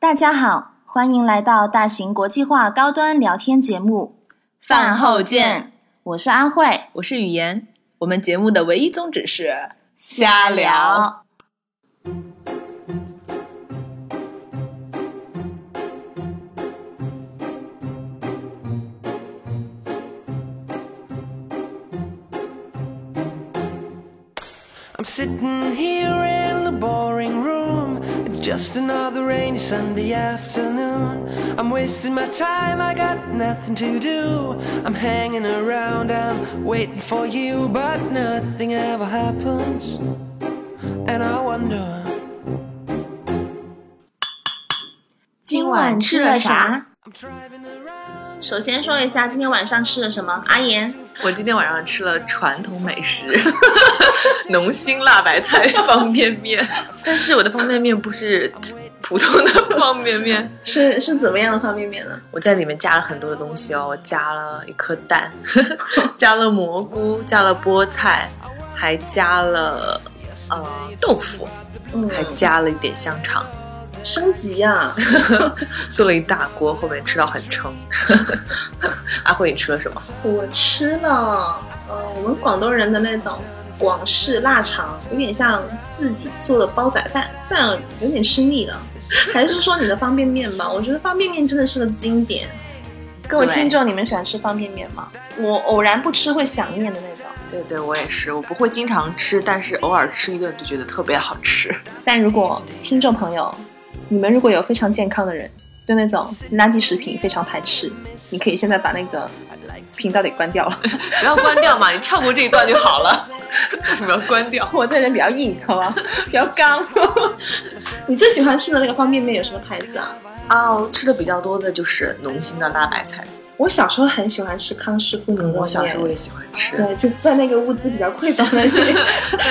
大家好，欢迎来到大型国际化高端聊天节目饭后见。我是阿慧，我是语言。我们节目的唯一宗旨是瞎聊。I'm sitting here just another rainy Sunday afternoon. I'm wasting my time, I got nothing to do. I'm hanging around, I'm waiting for you, but nothing ever happens. And I wonder. 今晚吃了啥？ I'm driving around. 首先说一下今天晚上吃了什么。阿言， 我今天晚上吃了传统美食，农心辣白菜方便面。但是我的方便面不是普通的方便面，是是怎么样的方便面呢？我在里面加了很多的东西哦，我加了一颗蛋，加了蘑菇，加了菠菜，还加了呃豆腐，嗯还加了一点香肠，升级啊！做了一大锅，后面吃到很撑。阿慧，你吃了什么？我吃了，呃，我们广东人的那种广式腊肠，有点像自己做的煲仔饭，但有点吃腻了。还是说你的方便面吧？我觉得方便面真的是个经典。各位听众，你们喜欢吃方便面吗？我偶然不吃会想念的那种。对对，我也是，我不会经常吃，但是偶尔吃一顿就觉得特别好吃。但如果听众朋友，你们如果有非常健康的人，对那种垃圾食品非常排斥，你可以现在把那个频道给关掉了。不要关掉嘛，你跳过这一段就好了。为什么要关掉？我这人比较硬，好吧，比较刚。你最喜欢吃的那个方便面有什么牌子啊？啊，我吃的比较多的就是农心的辣白菜。我小时候很喜欢吃康师傅牛肉面。我小时候也喜欢吃，对，就在那个物资比较匮乏的年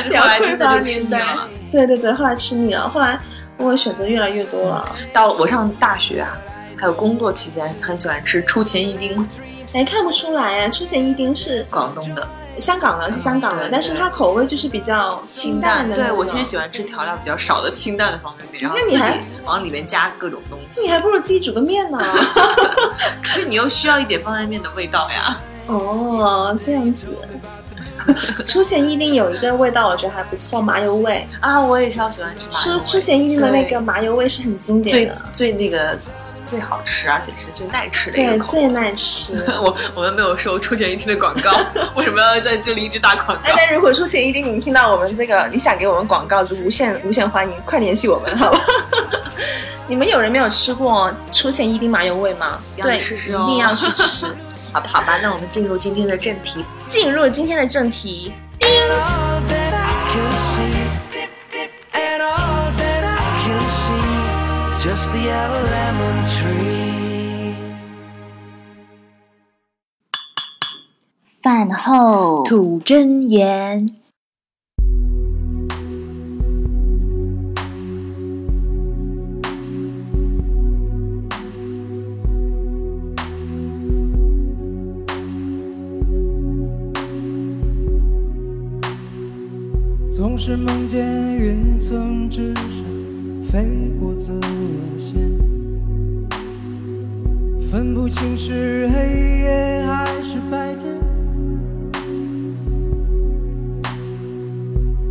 比较匮乏年代。。对对对，后来吃腻了，后来我选择越来越多了。到我上大学啊，还有工作期间，很喜欢吃出前一丁，哎，看不出来啊，出前一丁是广东的香港的，是香港的，对但是它口味就是比较清淡的。对我其实喜欢吃调料比较少的清淡的方便面，然后那你还自己往里面加各种东西。你还不如自己煮个面呢。可是你又需要一点方便面的味道呀。哦，这样子。出前一丁有一个味道，我觉得还不错，麻油味。啊，我也超喜欢吃麻油味出出前一丁的那个麻油味是很经典的，最那个最好吃，而且是最耐吃的一对，个口最耐吃。我我们没有收出前一丁的广告，为什么要在这里一直打广哎告？，但如果出前一丁，你听到我们这个，你想给我们广告，就无限无限欢迎，快联系我们，好吧？你们有人没有吃过出前一丁麻油味吗？要对，试试哦一定要去吃。好吧，好吧，那我们进入今天的正题。进入今天的正题.饭后吐真言，总是梦见云层之上飞过自我线，分不清是黑夜还是白天，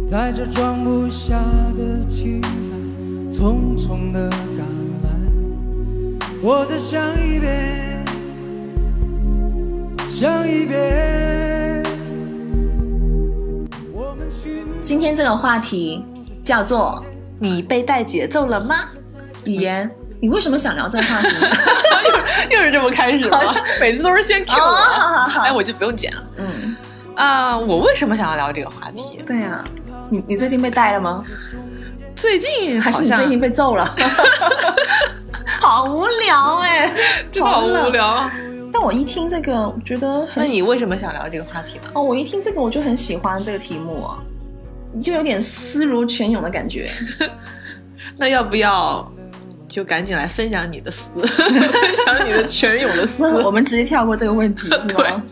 带着装不下的期待，匆匆的赶来，我再想一遍，想一遍。今天这个话题叫做你被带节奏了吗？语言。你为什么想聊这个话题？又 又是这么开始吗？每次都是先 Q 哦，我，好好好，哎，我就不用剪了嗯，啊。我为什么想要聊这个话题？对呀、你你最近被带了吗？最近还是你最近被揍了？好无聊哎、真的好无聊。但我一听这个，我觉得很那你为什么想聊这个话题呢？哦，我一听这个我就很喜欢这个题目啊，就有点思如泉涌的感觉。那要不要就赶紧来分享你的思，分享你的泉涌的思？我们直接跳过这个问题，是吗？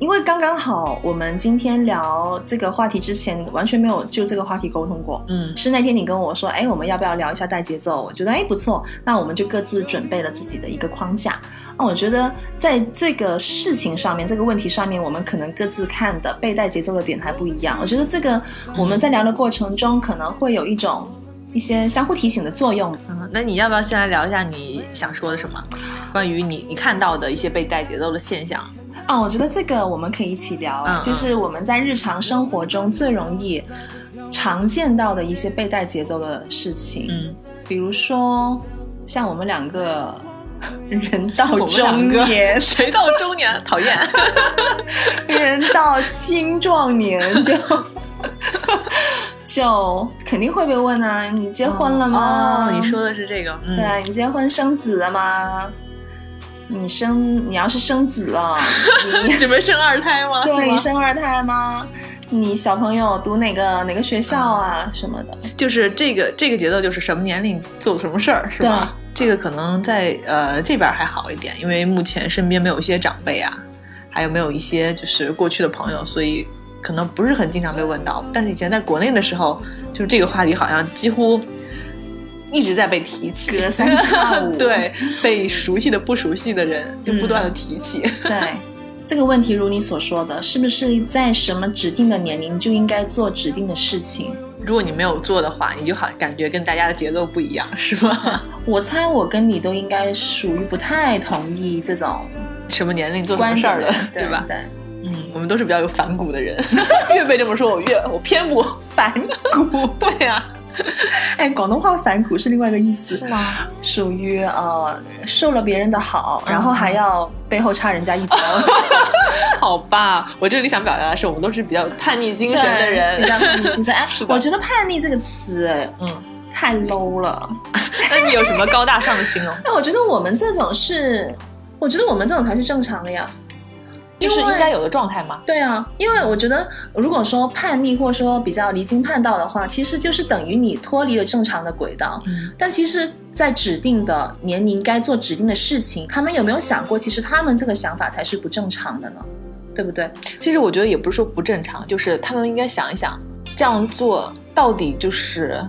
因为刚刚好我们今天聊这个话题之前完全没有就这个话题沟通过。嗯是那天你跟我说，哎，我们要不要聊一下带节奏？我觉得哎不错，那我们就各自准备了自己的一个框架。那我觉得在这个事情上面，这个问题上面，我们可能各自看的被带节奏的点还不一样。我觉得这个我们在聊的过程中，可能会有一种一些相互提醒的作用。嗯，那你要不要先来聊一下你想说的什么？关于你你看到的一些被带节奏的现象？啊，我觉得这个我们可以一起聊啊，就是我们在日常生活中最容易常见到的一些被带节奏的事情，嗯，比如说像我们两个人到中年，谁到中年讨厌？人到青壮年 就就肯定会被问啊，你结婚了吗？哦，你说的是这个，嗯对啊，你结婚生子了吗？你生你要是生子了，你 准备生二胎吗？对你生二胎吗？你小朋友读哪个哪个学校啊什么的？就是这个这个节奏，就是什么年龄做什么事儿，是吧？这个可能在呃这边还好一点，因为目前身边没有一些长辈啊，还有没有一些就是过去的朋友，所以可能不是很经常被问到。但是以前在国内的时候，就是这个话题好像几乎一直在被提起，隔三差 五对，被熟悉的不熟悉的人就不断的提起。对，这个问题如你所说的，是不是在什么指定的年龄就应该做指定的事情？如果你没有做的话，你就好感觉跟大家的节奏不一样，是吗？我猜我跟你都应该属于不太同意这种什么年龄做什么事儿的对吧？对，嗯，我们都是比较有反骨的人，越被这么说，我越我偏不。反骨。对呀、哎，广东话反骨是另外一个意思，是吗？属于呃受了别人的好，然后嗯还要背后插人家一刀。好吧，我这里想表达的是，我们都是比较叛逆精神的人比。较叛逆精神。哎我觉得叛逆这个词，哎，嗯，太 low 了。那你有什么高大上的形容？那我觉得我们这种是，我觉得我们这种才是正常的呀。就是应该有的状态吗？对啊，因为我觉得，如果说叛逆或者说比较离经叛道的话，其实就是等于你脱离了正常的轨道。嗯，但其实，在指定的年龄该做指定的事情，他们有没有想过，其实他们这个想法才是不正常的呢？对不对？其实我觉得也不是说不正常，就是他们应该想一想，这样做到底就是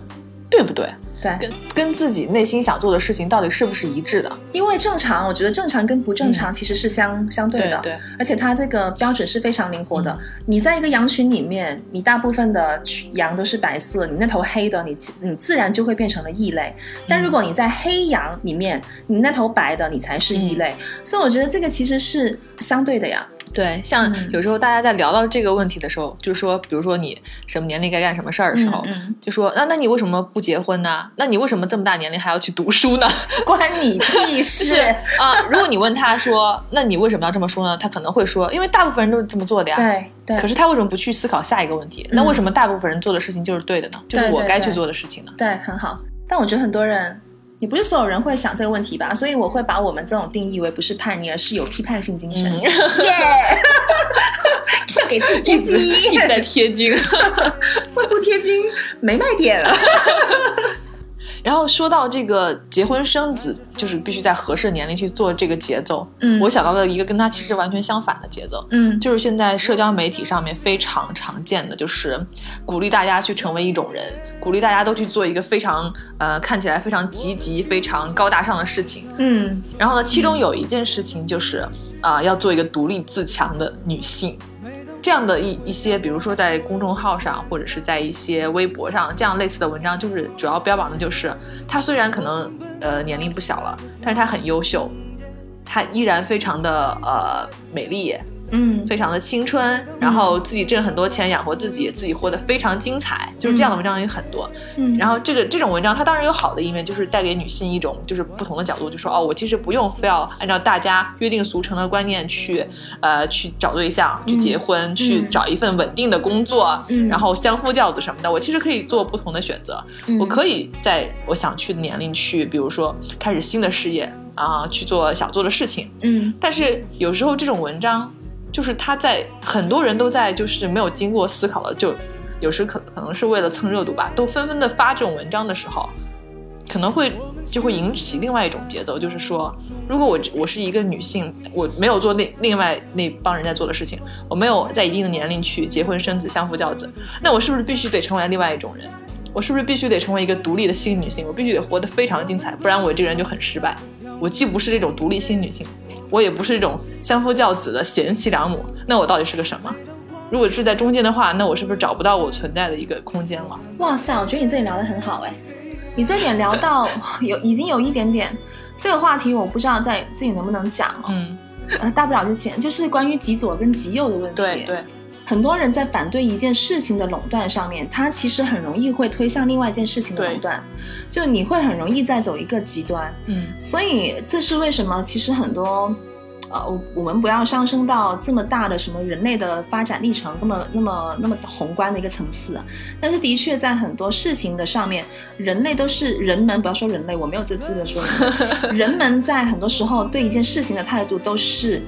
对不对？对，跟跟自己内心想做的事情到底是不是一致的？因为正常，我觉得正常跟不正常其实是相、相对的。嗯对，而且它这个标准是非常灵活的。嗯你在一个羊群里面，你大部分的羊都是白色，你那头黑的，你你自然就会变成了异类。但如果你在黑羊里面，你那头白的，你才是异类。嗯所以我觉得这个其实是相对的呀。对，像嗯有时候大家在聊到这个问题的时候，就是说，比如说你什么年龄该干什么事儿的时候，嗯嗯就说那那你为什么不结婚呢？那你为什么这么大年龄还要去读书呢？关你屁就事！是啊，如果你问他说，那你为什么要这么说呢？他可能会说，因为大部分人都是这么做的呀。。对对，可是他为什么不去思考下一个问题？那为什么大部分人做的事情就是对的呢？就是我该去做的事情呢？对很好。但我觉得很多人。也不是所有人会想这个问题吧，所以我会把我们这种定义为不是叛逆，而是有批判性精神。嗯耶、要给自己贴金，一直在贴金。会不贴金没卖点了。然后说到这个结婚生子，就是必须在合适的年龄去做这个节奏。嗯我想到了一个跟他其实完全相反的节奏，嗯就是现在社交媒体上面非常常见的，就是鼓励大家去成为一种人，鼓励大家都去做一个非常呃看起来非常积极、非常高大上的事情。嗯然后呢，其中有一件事情就是啊、要做一个独立自强的女性。这样的一一些，比如说在公众号上，或者是在一些微博上，这样类似的文章，就是主要标榜的就是她虽然可能呃年龄不小了，但是她很优秀，她依然非常的呃美丽，嗯。非常的青春，然后自己挣很多钱养活自己，自己活得非常精彩，就是这样的文章也很多。嗯。然后这个这种文章，它当然有好的一面，就是带给女性一种就是不同的角度，就说哦，我其实不用非要按照大家约定俗成的观念去呃去找对象、去结婚、去找一份稳定的工作，嗯。然后相夫教子什么的，我其实可以做不同的选择。嗯。我可以在我想去的年龄去，比如说开始新的事业啊、去做想做的事情。嗯。但是有时候这种文章，就是他在很多人都在就是没有经过思考的，就有时可可能是为了蹭热度吧，都纷纷的发这种文章的时候，可能会就会引起另外一种节奏，就是说，如果我我是一个女性，我没有做那另外那帮人在做的事情，我没有在一定的年龄去结婚生子、相夫教子，那我是不是必须得成为另外一种人？我是不是必须得成为一个独立的新女性？我必须得活得非常精彩，不然我这个人就很失败。我既不是这种独立新女性，我也不是一种相夫教子的贤妻良母，那我到底是个什么？如果是在中间的话，那我是不是找不到我存在的一个空间了？哇塞，我觉得你这里聊得很好哎，你这点聊到 有已经有一点点这个话题，我不知道在自己能不能讲哦。嗯，呃，大不了就前就是关于极左跟极右的问题。对对，很多人在反对一件事情的垄断上面，他其实很容易会推向另外一件事情的垄断，就你会很容易再走一个极端。嗯所以这是为什么？其实很多，呃，我我们不要上升到这么大的什么人类的发展历程，那么那么那么宏观的一个层次啊。但是的确在很多事情的上面，人类都是人们，不要说人类，我没有这资格说人，人们在很多时候对一件事情的态度都是，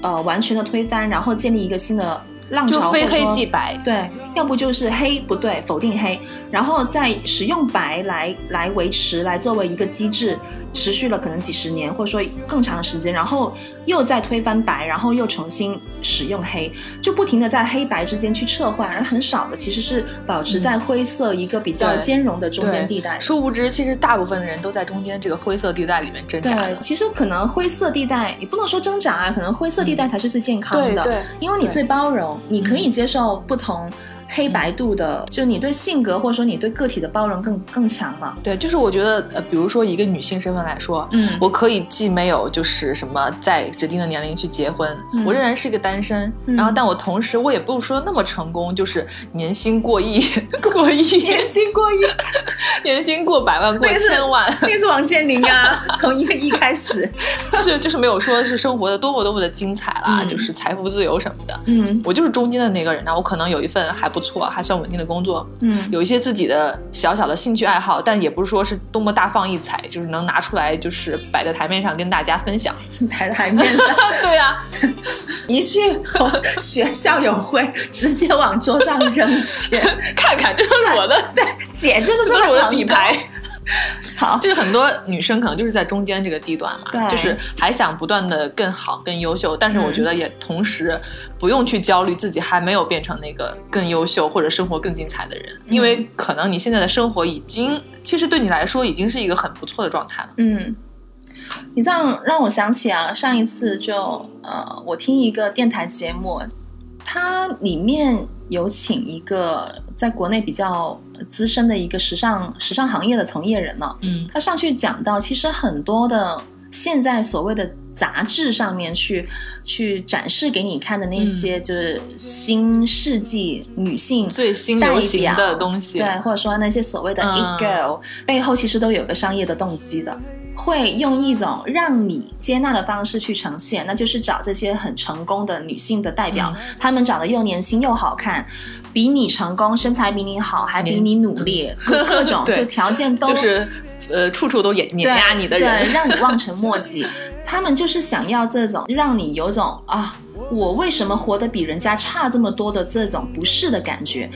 呃，完全的推翻，然后建立一个新的浪潮，就非黑即白。对，要不就是黑不对，否定黑，然后再使用白来来维持，来作为一个机制，持续了可能几十年，或者说更长的时间，然后又再推翻白，然后又重新使用黑，就不停的在黑白之间去撤换，而很少的其实是保持在灰色一个比较兼容的中间地带。殊不知，其实大部分的人都在中间这个灰色地带里面挣扎对，其实可能灰色地带也不能说挣扎啊，可能灰色地带才是最健康的，对因为你最包容，你可以接受不同黑白度的，就你对性格或者说你对个体的包容更更强嘛。对，就是我觉得，呃，比如说一个女性身份来说，嗯。我可以既没有就是什么在指定的年龄去结婚，嗯。我仍然是一个单身，嗯。然后但我同时我也不是说那么成功，就是年薪过亿，过亿，年薪过亿，年薪过百万，过千万，那个是王健林啊，从一个亿开始。是就是没有说是生活的多么多么的精彩啦，嗯。就是财富自由什么的。嗯。我就是中间的那个人呢，我可能有一份还不错、还算稳定的工作，嗯有一些自己的小小的兴趣爱好，但也不是说是多么大放异彩，就是能拿出来就是摆在台面上跟大家分享。台台面上 对啊、一去学校友会，直接往桌上扔钱。看看这都是我的，对，姐就是这么成底牌。功。好，就是很多女生可能就是在中间这个地段嘛，对就是还想不断的更好、更优秀，但是我嗯觉得也同时不用去焦虑自己还没有变成那个更优秀或者生活更精彩的人，因为可能你现在的生活已经，其实对你来说已经是一个很不错的状态了。嗯，你这样让我想起啊，上一次就呃，我听一个电台节目，它里面有请一个在国内比较资深的一个时尚时尚行业的从业人呢、嗯。他上去讲到，其实很多的现在所谓的杂志上面去去展示给你看的那些，就是新世纪女性最新流行的东西，对，或者说那些所谓的嗯。It girl、背后其实都有个商业的动机的，会用一种让你接纳的方式去呈现，那就是找这些很成功的女性的代表，嗯。她们长得又年轻又好看，比你成功，身材比你好，还比你努力，各各种 就条件都就是呃处处都碾碾压你的人对，，让你 望尘莫及。他们就是想要这种让你有种啊，我为什么活得比人家差这么多的这种不适的感觉，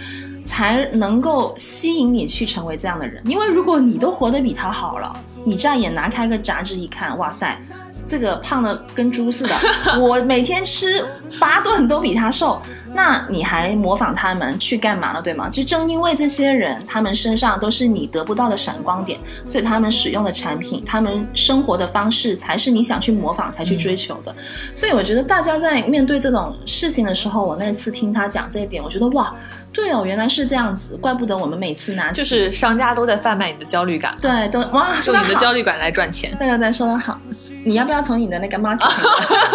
才能够吸引你去成为这样的人。因为如果你都活得比他好了，你这样也拿开个杂志一看，哇塞。这个胖的跟猪似的，我每天吃八顿都比他瘦，那你还模仿他们去干嘛呢？对吗？就正因为这些人，他们身上都是你得不到的闪光点，所以他们使用的产品，他们生活的方式，才是你想去模仿、才去追求的。所以我觉得大家在面对这种事情的时候，我那次听他讲这一点，我觉得哇，对哦，原来是这样子，怪不得我们每次拿就是商家都在贩卖你的焦虑感，对都哇，用你的焦虑感来赚钱，对对对，说的好。你要不要从你的那个 marketing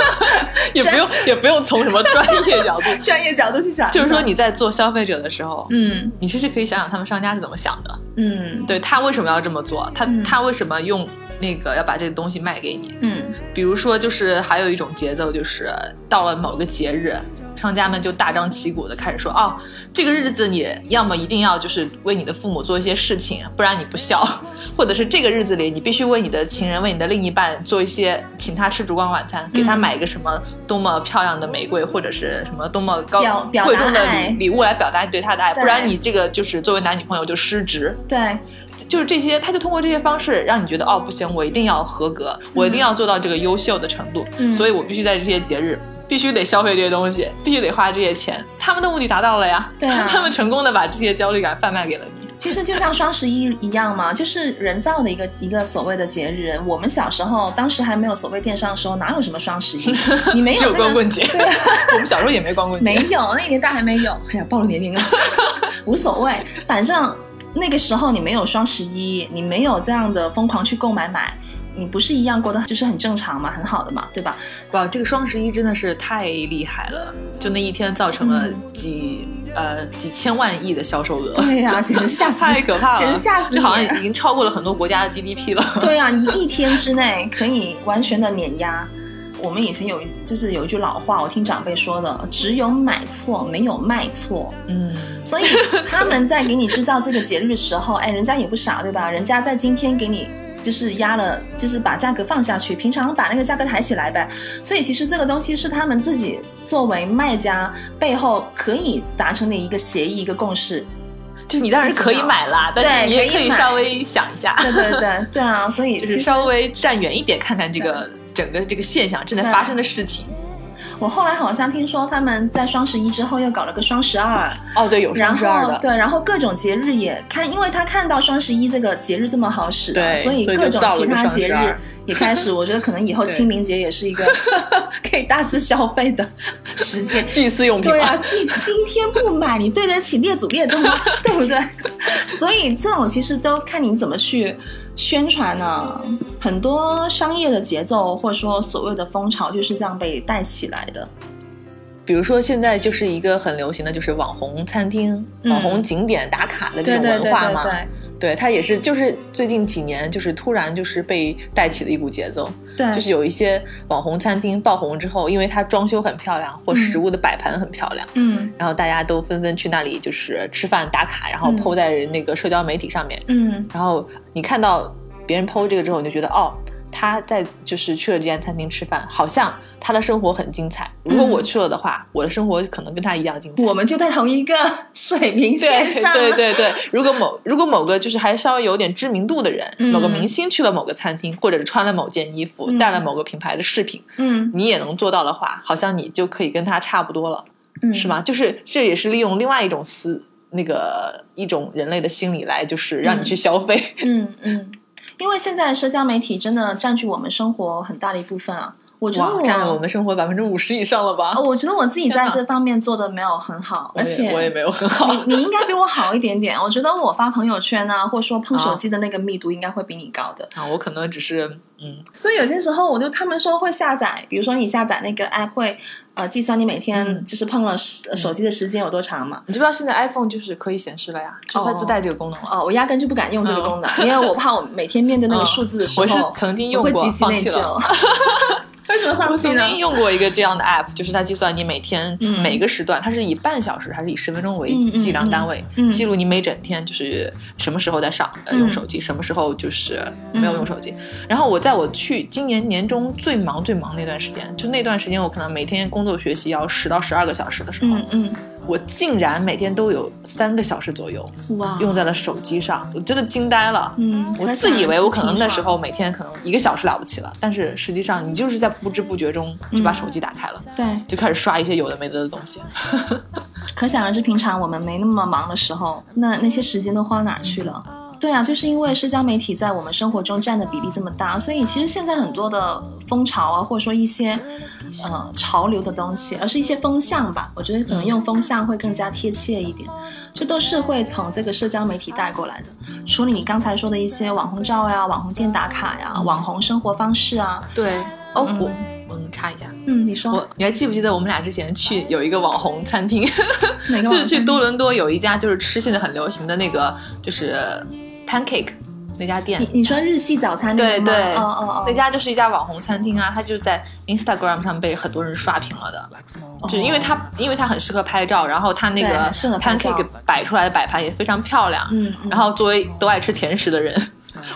也不用也不用从什么专业角度，专业角度去讲？就是说你在做消费者的时候，嗯。你其实可以想想他们商家是怎么想的，嗯。对他为什么要这么做，他、嗯。他为什么用那个要把这个东西卖给你？嗯。比如说，就是还有一种节奏，就是到了某个节日，商家们就大张旗鼓的开始说，哦，这个日子你要么一定要就是为你的父母做一些事情，不然你不孝，或者是这个日子里你必须为你的情人、为你的另一半做一些，请他吃烛光晚餐，给他嗯买一个什么多么漂亮的玫瑰，或者是什么多么高贵重的礼礼物来表达你对他的爱，不然你这个就是作为男女朋友就失职。对，就是这些，他就通过这些方式让你觉得哦，不行，我一定要合格，我一定要做到这个优秀的程度，嗯所以我必须在这些节日。必须得消费这些东西，必须得花这些钱，他们的目的达到了呀。对啊 他们成功的把这些焦虑感贩卖给了你。其实就像双十一一样嘛，就是人造的一个一个所谓的节日。我们小时候，当时还没有所谓电商的时候，哪有什么双十一？你没有只有这个光棍节，对 我们小时候也没光棍节，没有，那个年代还没有。哎呀，暴露年龄了，无所谓，反正那个时候你没有双十一，你没有这样的疯狂去购买买，你不是一样过得就是很正常嘛，很好的嘛，对吧？哇，这个双十一真的是太厉害了，就那一天造成了嗯几、呃几千万亿的销售额。对呀、简直吓死，太可怕了，简直吓死！就好像已经超过了很多国家的 GDP 了。对啊，一一天之内可以完全的碾压。我们以前有一就是有一句老话，我听长辈说的，只有买错没有卖错。嗯，所以他们在给你制造这个节日的时候，哎，人家也不傻，对吧？人家在今天给你就是压了，就是把价格放下去，平常把那个价格抬起来呗。所以其实这个东西是他们自己作为卖家背后可以达成的一个协议、一个共识。就你当然可以买啦，但是对你也可以稍微想一下，对对对对啊！所以就是稍微站远一点，看看这个整个这个现象正在发生的事情。我后来好像听说他们在双十一之后又搞了个双十二，哦，对，有然双十二的，后对，然后各种节日也看，因为他看到双十一这个节日这么好使、啊，对所以各种其他节日也开始。我觉得可能以后 清明节也是一个 可以大肆消费的时间。祭祀用品。对啊，今今天不买，你对得起列祖列宗吗？对不对？所以这种其实都看你怎么去宣传呢、很多商业的节奏或者说所谓的风潮就是这样被带起来的。比如说现在就是一个很流行的就是网红餐厅、嗯网红景点打卡的这种文化嘛。对对对，它也是就是最近几年就是突然就是被带起的一股节奏。对，就是有一些网红餐厅爆红之后，因为它装修很漂亮，或嗯。食物的摆盘很漂亮，嗯。然后大家都纷纷去那里就是吃饭打卡，然后嗯。PO 在那个社交媒体上面。嗯。然后你看到别人 PO 这个之后，你就觉得哦，他在就是去了这家餐厅吃饭，好像他的生活很精彩。如果嗯我去了的话，我的生活可能跟他一样精彩。我们就在同一个水平线上。对对对，如果某如果某个就是还稍微有点知名度的人，嗯某个明星去了某个餐厅，或者是穿了某件衣服，嗯带了某个品牌的饰品，嗯你也能做到的话，好像你就可以跟他差不多了，嗯，是吗？就是这也是利用另外一种思那个一种人类的心理来，就是让你去消费。嗯嗯，因为现在社交媒体真的占据我们生活很大的一部分啊。我觉得占了我们生活百分之五十以上了吧呃？我觉得我自己在这方面做的没有很好，而且我也没有很好。你你应该比我好一点点。我觉得我发朋友圈啊，或者说碰手啊机的那个密度应该会比你高的。啊，我可能只是嗯，所以有些时候，我就他们说会下载，比如说你下载那个 app 会呃计算你每天嗯就是碰了时呃手机的时间有多长嘛。你知不知道现在 iPhone 就是可以显示了呀？就是它自带这个功能了。哦，我压根就不敢用这个功能，因为我怕我每天面对那个数字的时候，嗯我是曾经用过我会极其内放弃了疚。为什么放我曾弃呢？经用过一个这样的 app，就是它计算你每天嗯每个时段，它是以半小时还是以十分钟为计量单位，记录你每整天就是什么时候在上用手机，什么时候就是没有用手机。然后我在我去今年年中最忙最忙那段时间，就那段时间我可能每天工作学习要十到十二个小时的时候，我竟然每天都有三个小时左右哇，用在了手机上，我真的惊呆了。嗯，我自以为我可能那时候候每天可能一个小时了不起了，但是实际上你就是在不知不觉中就把嗯手机打开了，对，就开始刷一些有的没的的东西。可想而知，平常我们没那么忙的时候，那那些时间都花哪儿去了？对啊，就是因为社交媒体在我们生活中占的比例这么大，所以其实现在很多的风潮啊，或者说一些呃潮流的东西，而是一些风向吧。我觉得可能用风向会更加贴切一点，就都是会从这个社交媒体带过来的。除了你刚才说的一些网红照呀、网红店打卡呀、网红生活方式啊，对，哦，嗯我我能插一下，嗯，你说我你还记不记得我们俩之前去有一个网红餐厅，就是去多伦多有一家就是吃现在很流行的那个就是 pancake 那家店。你。你说日系早餐店吗？对对，哦哦哦，那家就是一家网红餐厅啊，它就在 Instagram 上被很多人刷屏了的，就是因为它因为它很适合拍照，然后它那个 pancake 摆出来的摆盘也非常漂亮，嗯，嗯。然后作为都爱吃甜食的人，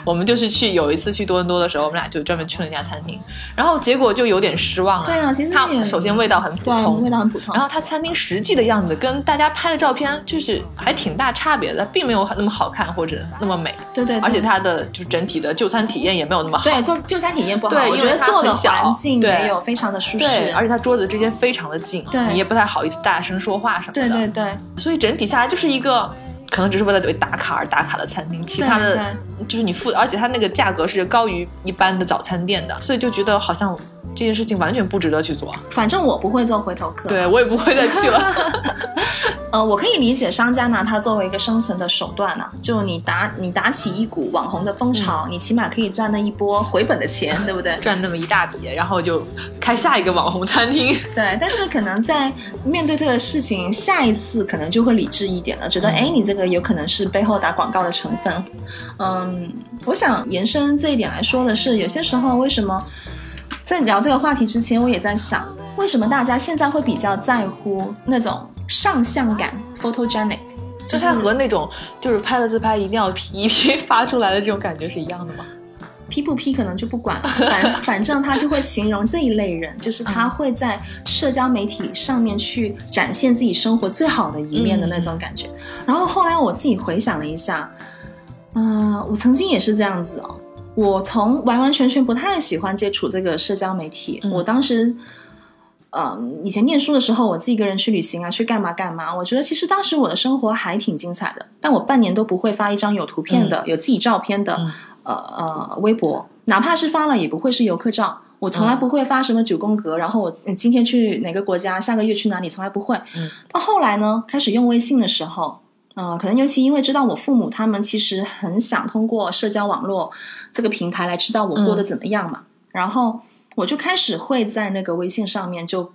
我们就是去有一次去多伦多的时候，我们俩就专门去了一家餐厅，然后结果就有点失望了。对啊其实它首先味道很普，通，味道很普通。然后它餐厅实际的样子跟大家拍的照片就是还挺大差别的，并没有那么好看或者那么美，对对对而且它的就是整体的就餐体验也没有那么好。对就就餐体验不好，我对因为它觉得做的环境对没有非常的舒对，适，而且它桌子之间非常的近，对你也不太好意思大声说话什么的。对对对，所以整体下来就是一个可能只是为了为打卡而打卡的餐厅，其他的就是你付，而且它那个价格是高于一般的早餐店的，所以就觉得好像这件事情完全不值得去做。反正我不会做回头客。对我也不会再去了。呃，我可以理解商家拿它作为一个生存的手段呢、就你打你打起一股网红的风潮，嗯你起码可以赚那一波回本的钱，对不对？赚那么一大笔，然后就开下一个网红餐厅。对，但是可能在面对这个事情，下一次可能就会理智一点了，觉得嗯哎，你这个有可能是背后打广告的成分。嗯，我想延伸这一点来说的是，有些时候为什么在聊这个话题之前，我也在想，为什么大家现在会比较在乎那种上相感 （photogenic）？就它和那种就是拍了自拍一定要 P 一 P 发出来的这种感觉是一样的吗？P 不批可能就不管了，反反正他就会形容这一类人，就是他会在社交媒体上面去展现自己生活最好的一面的那种感觉。然后后来我自己回想了一下，嗯、我曾经也是这样子哦。我从完完全全不太喜欢接触这个社交媒体，嗯我当时。嗯，以前念书的时候，我自己一个人去旅行啊，去干嘛干嘛。我觉得其实当时我的生活还挺精彩的，但我半年都不会发一张有图片的、有自己照片的，嗯呃呃微博，哪怕是发了，也不会是游客照。我从来嗯不会发什么九宫格，然后我嗯今天去哪个国家，下个月去哪里，从来不会。嗯到后来呢，开始用微信的时候，呃，可能尤其因为知道我父母他们其实很想通过社交网络这个平台来知道我过得怎么样嘛，然后我就开始会在那个微信上面就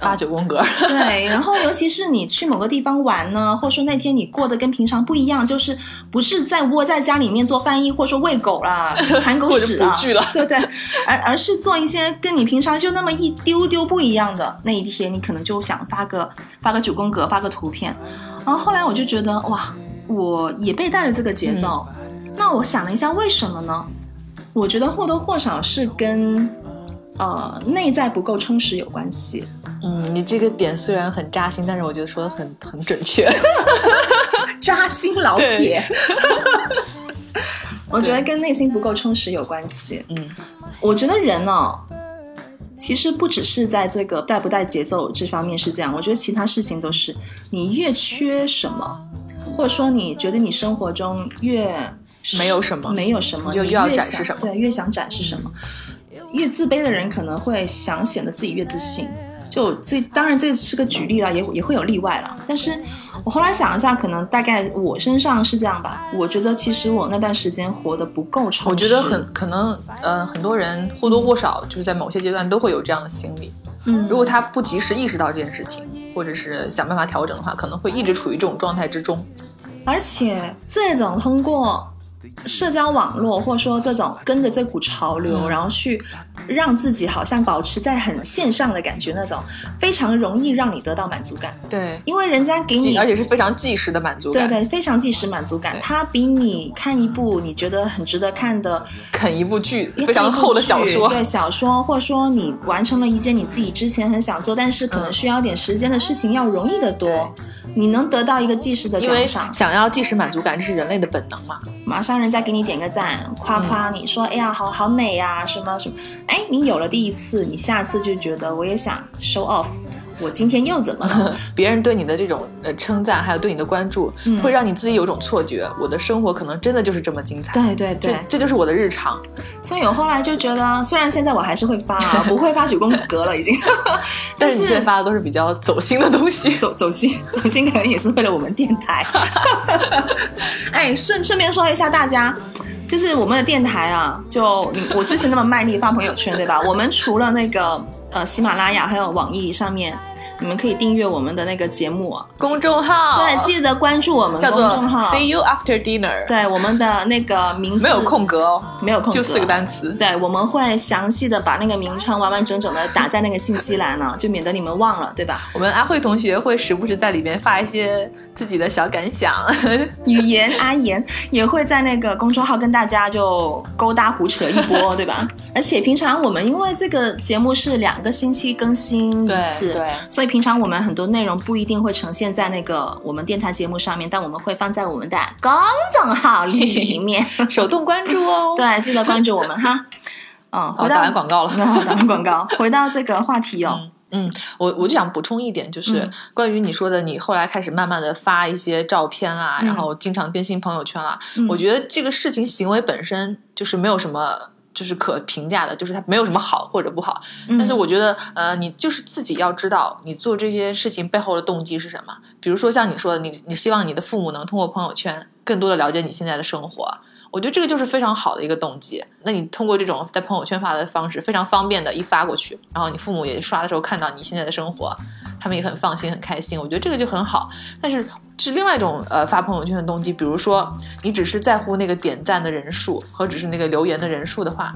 发九宫格，对，然后尤其是你去某个地方玩呢，或者说那天你过得跟平常不一样，就是不是在窝在家里面做翻译，或者说喂狗啦、铲狗屎啊对不。对对，而而是做一些跟你平常就那么一丢丢不一样的那一天，你可能就想发个发个九宫格，发个图片。然后后来我就觉得哇，我也被带了这个节奏。那我想了一下，为什么呢？我觉得或多或少是跟呃内在不够充实有关系。嗯，你这个点虽然很扎心，但是我觉得说的很很准确。扎心老铁对。我觉得跟内心不够充实有关系。嗯，我觉得人哦，其实不只是在这个带不带节奏这方面是这样，我觉得其他事情都是，你越缺什么，或者说你觉得你生活中越没有什么没有什么，就越要越想展示什么对，越想展示什么。越自卑的人可能会想显得自己越自信。就这当然这是个举例了，也也会有例外了。但是我后来想一下，可能大概我身上是这样吧。我觉得其实我那段时间活得不够充实。我觉得很可能，呃，很多人或多或少就是在某些阶段都会有这样的心理。嗯，如果他不及时意识到这件事情，或者是想办法调整的话，可能会一直处于这种状态之中。而且这种通过社交网络，或者说这种跟着这股潮流，嗯。然后去让自己好像保持在很线上的感觉，那种非常容易让你得到满足感，对，因为人家给你而且是非常即时的满足感。对对，非常即时满足感，它比你看一部你觉得很值得看的啃一部剧非常厚的小说，对小说，或者说你完成了一件你自己之前很想做，但是可能嗯。需要点时间的事情，要容易得多。你能得到一个即时的奖赏，想要即时满足感，这是人类的本能嘛。马上人家给你点个赞，夸夸你说，哎呀，好好美呀、什么什么，哎，你有了第一次，你下次就觉得我也想 show off，我今天又怎么了？别人对你的这种呃称赞，还有对你的关注，嗯会让你自己有一种错觉，我的生活可能真的就是这么精彩。对对对这，这就是我的日常。所以我后来就觉得，虽然现在我还是会发啊，不会发九宫格了已经，但是你现在发的都是比较走心的东西。走走心，走心可能也是为了我们电台。哎，顺顺便说一下大家。就是我们的电台啊，就你我之前那么卖力发朋友圈，对吧？我们除了那个呃喜马拉雅还有网易上面你们可以订阅我们的那个节目，公众号对，记得关注我们公众号。See you after dinner，对，我们的那个名字没有空格哦，没有空格，就四个单词。对，我们会详细的把那个名称完完整整的打在那个信息栏呢，就免得你们忘了，对吧？我们阿慧同学会时不时在里面发一些自己的小感想，语言阿言也会在那个公众号跟大家就勾搭胡扯一波，对吧？而且平常我们因为这个节目是两个星期更新一次，对对所以平常我们很多内容不一定会呈现在那个我们电台节目上面，但我们会放在我们的公众号里面。手动关注哦。对，记得关注我们哈。嗯，回到打完广告了。好打完广告，回到这个话题哦。嗯，我我就想补充一点，就是嗯关于你说的，你后来开始慢慢的发一些照片啦，嗯然后经常更新朋友圈啦。嗯我觉得这个事情行为本身就是没有什么。就是可评价的，就是它没有什么好或者不好，嗯但是我觉得，呃，你就是自己要知道你做这些事情背后的动机是什么。比如说像你说的，你你希望你的父母能通过朋友圈更多的了解你现在的生活，我觉得这个就是非常好的一个动机。那你通过这种在朋友圈发的方式，非常方便的一发过去，然后你父母也刷的时候看到你现在的生活，他们也很放心、很开心。我觉得这个就很好。但是是另外一种呃发朋友圈的动机，比如说你只是在乎那个点赞的人数和只是那个留言的人数的话，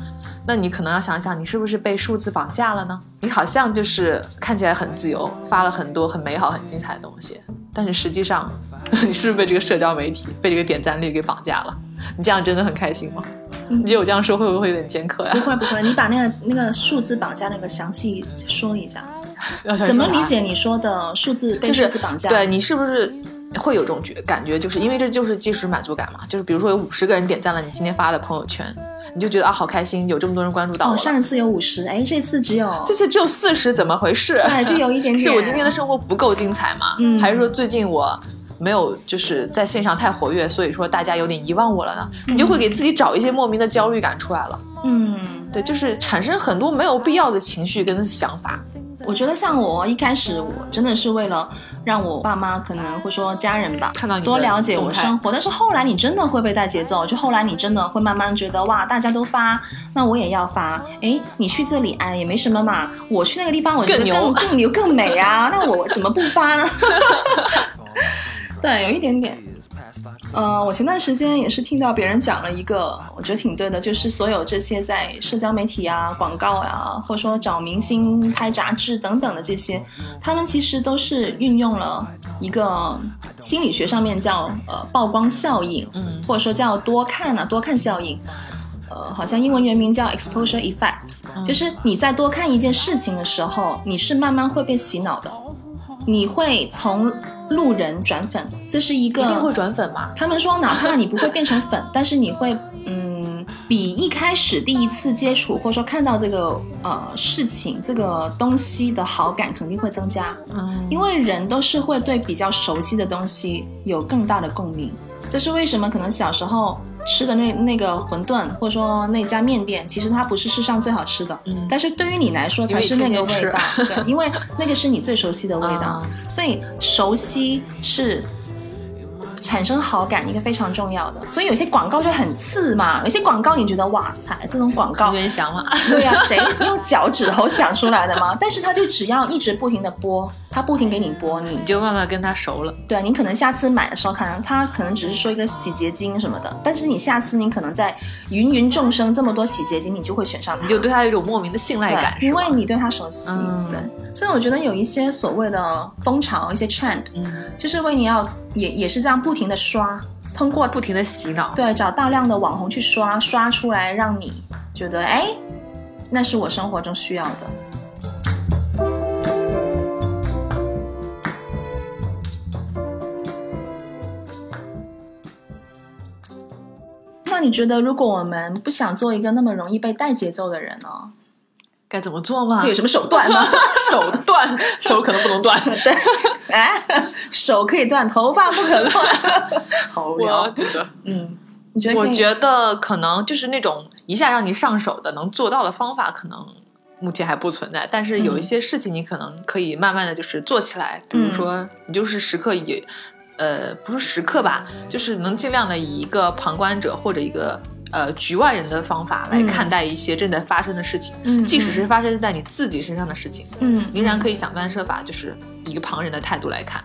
那你可能要想一想，你是不是被数字绑架了呢？你好像就是看起来很自由，发了很多很美好、很精彩的东西，但是实际上 你是不是被这个社交媒体、被这个点赞率给绑架了？你这样真的很开心吗？你觉得我这样说会不会有点尖刻呀、不会不会，你把那个那个数字绑架那个详细说一下，怎么理解你说的数字被数字绑架？对你是不是会有这种觉感觉？就是因为这就是即时满足感嘛。就是比如说有五十个人点赞了你今天发的朋友圈，你就觉得啊好开心，有这么多人关注到我哦，上一次有五十，哎，这次只有这次只有四十，怎么回事？对，就有一点点。是我今天的生活不够精彩吗？嗯还是说最近我没有就是在线上太活跃，所以说大家有点遗忘我了呢？你就会给自己找一些莫名的焦虑感出来了。嗯，对，就是产生很多没有必要的情绪跟想法。我觉得像我一开始，我真的是为了让我爸妈可能会说家人吧，看到你多了解我生活。但是后来你真的会被带节奏，就后来你真的会慢慢觉得哇，大家都发，那我也要发。哎，你去这里，哎，也没什么嘛。我去那个地方，我觉得更牛更更牛更美啊，那我怎么不发呢？对，有一点点。呃，我前段时间也是听到别人讲了一个，我觉得挺对的，就是所有这些在社交媒体啊、广告啊、或者说找明星拍杂志等等的这些，他们其实都是运用了一个心理学上面叫呃曝光效应，嗯。或者说叫多看啊多看效应。呃，好像英文原名叫 exposure effect，、就是你在多看一件事情的时候，你是慢慢会被洗脑的，你会从路人转粉，这是一个一定会转粉吗？他们说，哪怕你不会变成粉，但是你会，嗯，比一开始第一次接触或者说看到这个呃事情、这个东西的好感肯定会增加，嗯，因为人都是会对比较熟悉的东西有更大的共鸣。这是为什么？可能小时候吃的那那个馄饨，或者说那家面店，其实它不是世上最好吃的，嗯。但是对于你来说才是那个味道，对，因为那个是你最熟悉的味道，嗯所以熟悉是产生好感一个非常重要的。所以有些广告就很刺嘛，有些广告你觉得哇塞，这种广告很原想嘛。对呀、谁用脚趾头想出来的吗？但是他就只要一直不停的播，他不停给你播，你你就慢慢跟他熟了。对啊你可能下次买的时候，可能他可能只是说一个洗洁精什么的，但是你下次你可能在芸芸众生这么多洗洁精，你就会选上它，你就对他有一种莫名的信赖感，因为你对他熟悉，嗯对，所以我觉得有一些所谓的风潮，一些 trend，嗯，就是为你要也也是这样不停的刷，通过不停的洗脑。对找大量的网红去刷，刷出来让你觉得哎，那是我生活中需要的。那你觉得，如果我们不想做一个那么容易被带节奏的人呢，该怎么做吗有什么手段吗？手段，手可能不能断。对，哎，手可以断，头发不可断，好无我聊。真的，嗯，你觉得？我觉得可能就是那种一下让你上手的能做到的方法，可能目前还不存在。但是有一些事情你可能可以慢慢的就是做起来，比如说你就是时刻以，呃，不是时刻吧，就是能尽量的以一个旁观者或者一个。呃，局外人的方法来嗯。看待一些正在发生的事情，嗯即使是发生在你自己身上的事情，嗯，仍然可以想方设法，就是一个旁人的态度来看，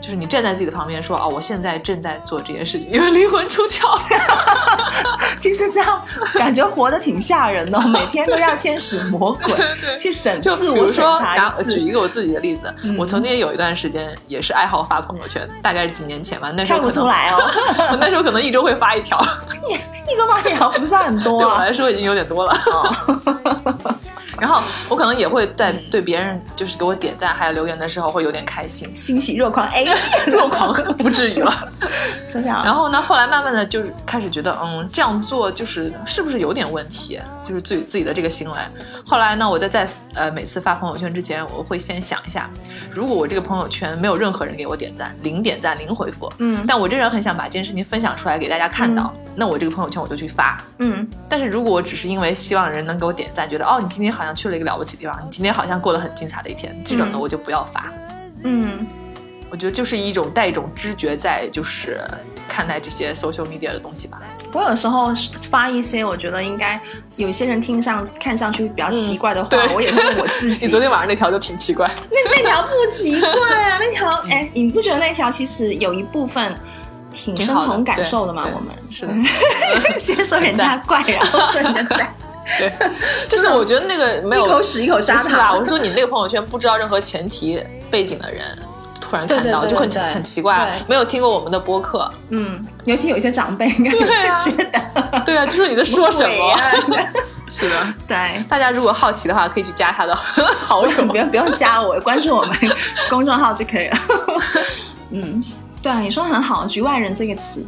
就是你站在自己的旁边说哦，我现在正在做这件事情，因为灵魂出窍。其实这样感觉活得挺吓人的，每天都要天使魔鬼 去审就自我举一次。一个我自己的例子，我曾经也有一段时间也是爱好发朋友圈，大概是几年前吧，那时候看不出来哦，我那时候可能一周会发一条，一周发一条不算很多对我啊。来说已经有点多了。哦然后我可能也会在对别人就是给我点赞还有留言的时候会有点开心，欣喜若狂，哎，若狂不至于了。是这样。然后呢，后来慢慢的就是开始觉得，嗯，这样做就是是不是有点问题，就是自己自己的这个行为。后来呢，我在在呃每次发朋友圈之前，我会先想一下，如果我这个朋友圈没有任何人给我点赞，零点赞零回复，嗯但我这人很想把这件事情分享出来给大家看到，那我这个朋友圈我就去发。嗯但是如果我只是因为希望人能给我点赞，觉得哦你今天好像去了一个了不起的地方，你今天好像过了很精彩的一天，这种呢嗯我就不要发。嗯，我觉得就是一种带一种知觉在，就是看待这些 social media 的东西吧。我有时候发一些我觉得应该有些人听上看上去比较奇怪的话，对我也会问我自己 你。昨天晚上那条就挺奇怪，那那条不奇怪啊，那条哎，你不觉得那条其实有一部分挺挺好的深同感受的吗？我们是的，先说人家怪，然后说人家赞，对，就是我觉得那个没有一口屎一口砂不是啊，我是说你那个朋友圈不知道任何前提背景的人。突然看到就很很奇怪，没有听过我们的播客，嗯，尤其有一些长辈应该会觉得对啊，就是你在说什么？啊 是的，对。大家如果好奇的话，可以去加他的好友。不用不用加我，关注我们公众号就可以了。嗯，对啊，你说的很好，“局外人”这个词，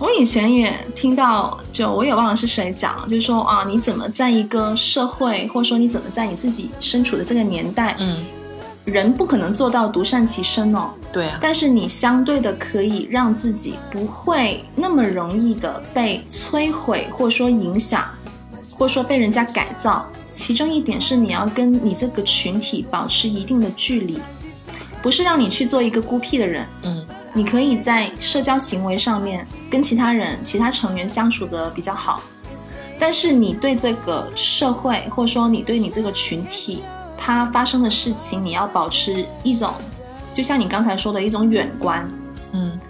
我以前也听到，就我也忘了是谁讲，就是说啊，你怎么在一个社会，或者说你怎么在你自己身处的这个年代，嗯，人不可能做到独善其身哦，对啊，但是你相对的可以让自己不会那么容易的被摧毁，或者说影响，或者说被人家改造。其中一点是你要跟你这个群体保持一定的距离，不是让你去做一个孤僻的人。嗯。你可以在社交行为上面跟其他人、其他成员相处的比较好，但是你对这个社会，或者说你对你这个群体，它发生的事情，你要保持一种，就像你刚才说的一种远观，嗯。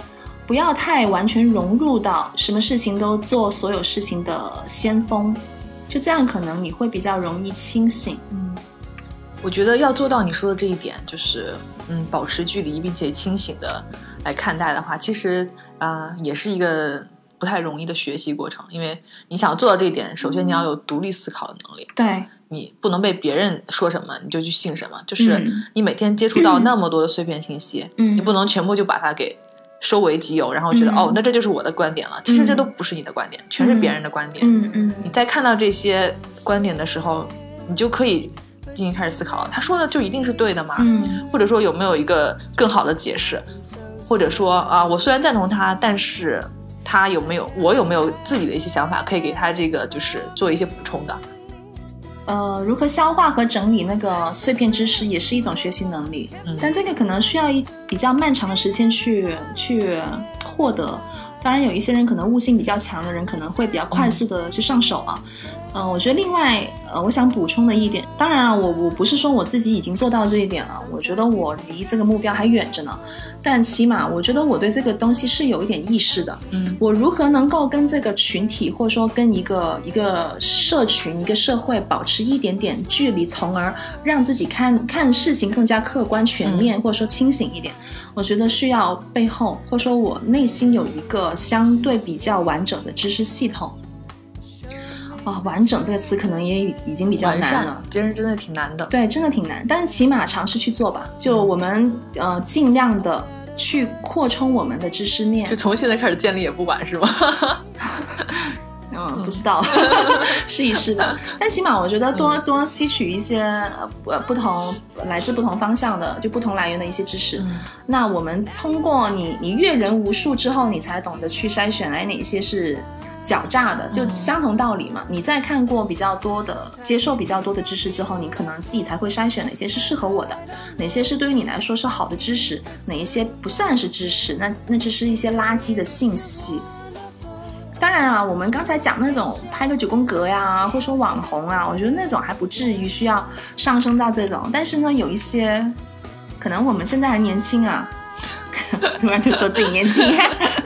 不要太完全融入到什么事情都做所有事情的先锋，就这样可能你会比较容易清醒。嗯，我觉得要做到你说的这一点，就是嗯，保持距离并且清醒的来看待的话，其实呃也是一个不太容易的学习过程，因为你想做到这一点，首先你要有独立思考的能力。对，你不能被别人说什么你就去信什么，就是嗯你每天接触到那么多的碎片信息，嗯。你不能全部就把它给收为己有，然后觉得、嗯。哦，那这就是我的观点了。其实这都不是你的观点，全是别人的观点。嗯嗯。你在看到这些观点的时候，你就可以进行开始思考了，他说的就一定是对的吗？嗯或者说有没有一个更好的解释？或者说啊，我虽然赞同他，但是他有没有我有没有自己的一些想法，可以给他这个就是做一些补充的？呃，如何消化和整理那个碎片知识也是一种学习能力，嗯但这个可能需要一比较漫长的时间去去获得。当然，有一些人可能悟性比较强的人，可能会比较快速的去上手啊。呃，我觉得另外，呃，我想补充的一点，当然啊，我我不是说我自己已经做到这一点了，我觉得我离这个目标还远着呢。但起码，我觉得我对这个东西是有一点意识的。嗯我如何能够跟这个群体，或者说跟一个一个社群、一个社会保持一点点距离，从而让自己看看事情更加客观、全面，或者说清醒一点？我觉得需要背后，或者说我内心有一个相对比较完整的知识系统。啊、完整这个词可能也已已经比较难了。其实真的挺难的。对，真的挺难，但是起码尝试去做吧。就我们呃尽量的去扩充我们的知识面就。从现在开始建立也不晚，是吗？嗯，不知道，试一试的。但起码我觉得多多吸取一些呃不同来自不同方向的，就不同来源的一些知识。嗯那我们通过你你阅人无数之后，你才懂得去筛选，哎，哪些是狡诈的，就相同道理嘛。你在看过比较多的、接受比较多的知识之后，你可能自己才会筛选哪些是适合我的，哪些是对于你来说是好的知识，哪一些不算是知识，那那只是一些垃圾的信息。当然啊，我们刚才讲那种拍个九宫格呀，或者说网红啊，我觉得那种还不至于需要上升到这种。但是呢，有一些可能我们现在还年轻啊，突然就说自己年轻，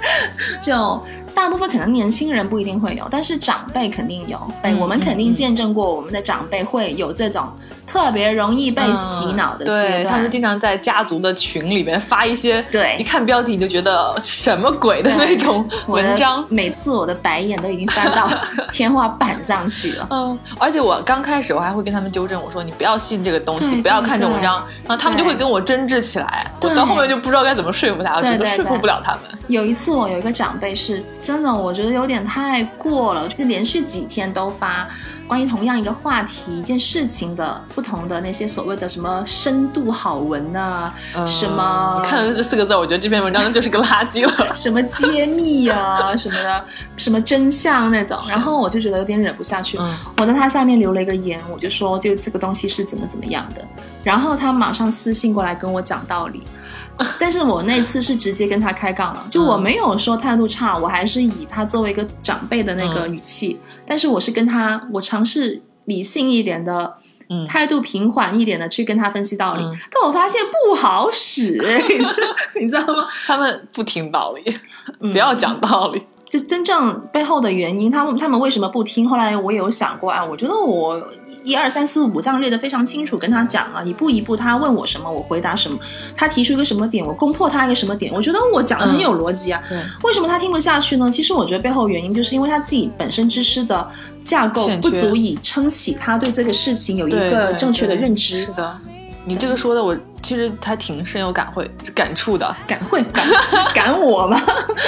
就大部分可能年轻人不一定会有，但是长辈肯定有。哎，嗯我们肯定见证过我们的长辈会有这种特别容易被洗脑的阶对段。他们经常在家族的群里面发一些，对一看标题你就觉得什么鬼的那种文章。每次我的白眼都已经翻到 天花板上去了。嗯，而且我刚开始我还会跟他们纠正，我说你不要信这个东西，不要看这种文章，然后他们就会跟我争执起来。我到后面就不知道该怎么说服他，我对对觉得说服不了他们。有一次，我有一个长辈是真的，我觉得有点太过了，就连续几天都发关于同样一个话题、一件事情的不同的那些所谓的什么深度好文呐、嗯。什么 看了这四个字，我觉得这篇文章就是个垃圾了。什么揭秘啊什么的，什么真相那种，然后我就觉得有点忍不下去，嗯。我在他下面留了一个言，我就说就这个东西是怎么怎么样的，然后他马上私信过来跟我讲道理。但是我那次是直接跟他开杠了，就我没有说态度差，我还是以他作为一个长辈的那个语气，但是我是跟他，我尝试理性一点的，嗯态度平缓一点的去跟他分析道理，嗯但我发现不好使，你知道吗？他们不听道理，嗯不要讲道理。就真正背后的原因，他们他们为什么不听？后来我也有想过啊，我觉得我一二三四五这样列的非常清楚，跟他讲啊，一步一步，他问我什么，我回答什么，他提出一个什么点，我攻破他一个什么点，我觉得我讲的很有逻辑啊。对，为什么他听不下去呢？其实我觉得背后原因就是因为他自己本身知识的架构不足以撑起他对这个事情有一个正确的认知是。的，你这个说的我其实他挺深有感会感触的。感会感 感我吗？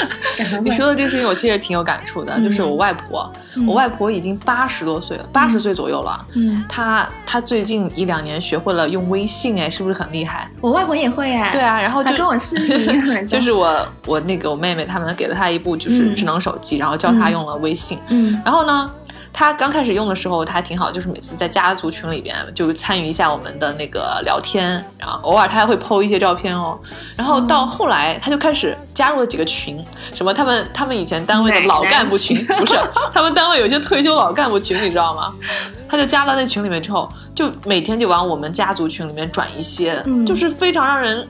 你说的这个事情，我其实挺有感触的。就是我外婆，我外婆已经八十多岁了，八十岁左右了。嗯，她她最近一两年学会了用微信，哎，是不是很厉害？我外婆也会哎。对，啊，然后就跟我视频，就是我我那个我妹妹他们给了她一部就是嗯智能手机，然后教她用了微信。嗯然后呢，她刚开始用的时候，他还挺好，就是每次在家族群里边就参与一下我们的那个聊天，然后偶尔他还会 PO 一些照片哦。然后到后来，他就开始加入了几个群，什么他们他们以前单位的老干部群，不是他们单位有些退休老干部群，你知道吗？他就加了那群里面之后，就每天就往我们家族群里面转一些，嗯就是非常让人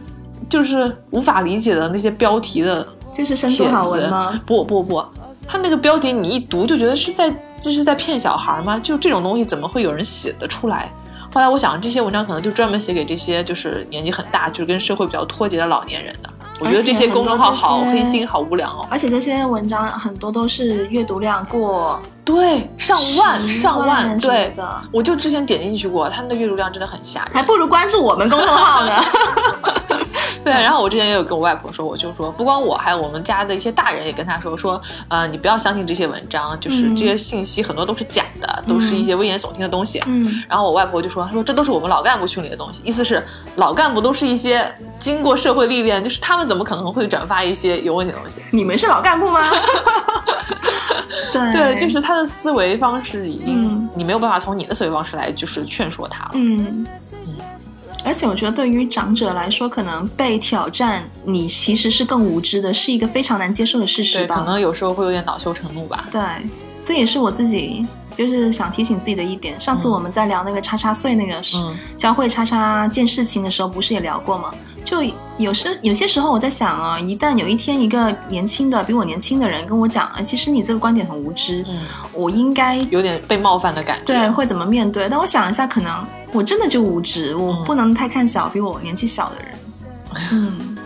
就是无法理解的那些标题的这是深度好文吗？不不不，他那个标题你一读就觉得是在这是在骗小孩吗？就这种东西怎么会有人写得出来？后来我想，这些文章可能就专门写给这些就是年纪很大，就是跟社会比较脱节的老年人的。我觉得这些公众号好黑心，好无聊哦。而且这些文章很多都是阅读量过对，上万上万，对的，我就之前点进去过，他们的阅读量真的很吓人。还不如关注我们公众号呢。对，然后我之前也有跟我外婆说，我就说，不光我，还有我们家的一些大人也跟她说，说，呃，你不要相信这些文章，就是嗯这些信息很多都是假的，都是一些危言耸听的东西。嗯，然后我外婆就说，她说这都是我们老干部群里的东西，意思是老干部都是一些经过社会历练，就是他们怎么可能会转发一些有问题的东西？你们是老干部吗？对对，就是他的思维方式已经，嗯你没有办法从你的思维方式来就是劝说他了。嗯。而且我觉得，对于长者来说，可能被挑战，你其实是更无知的，是一个非常难接受的事实对，吧。可能有时候会有点恼羞成怒吧。对，这也是我自己就是想提醒自己的一点。上次我们在聊那个叉叉岁那个教会叉叉见事情的时候，不是也聊过吗？就有时有些时候我在想啊，一旦有一天一个年轻的比我年轻的人跟我讲，哎，其实你这个观点很无知，嗯，我应该有点被冒犯的感觉。对会怎么面对？但我想一下，可能我真的就无知，我嗯不能太看小比我年纪小的人。嗯。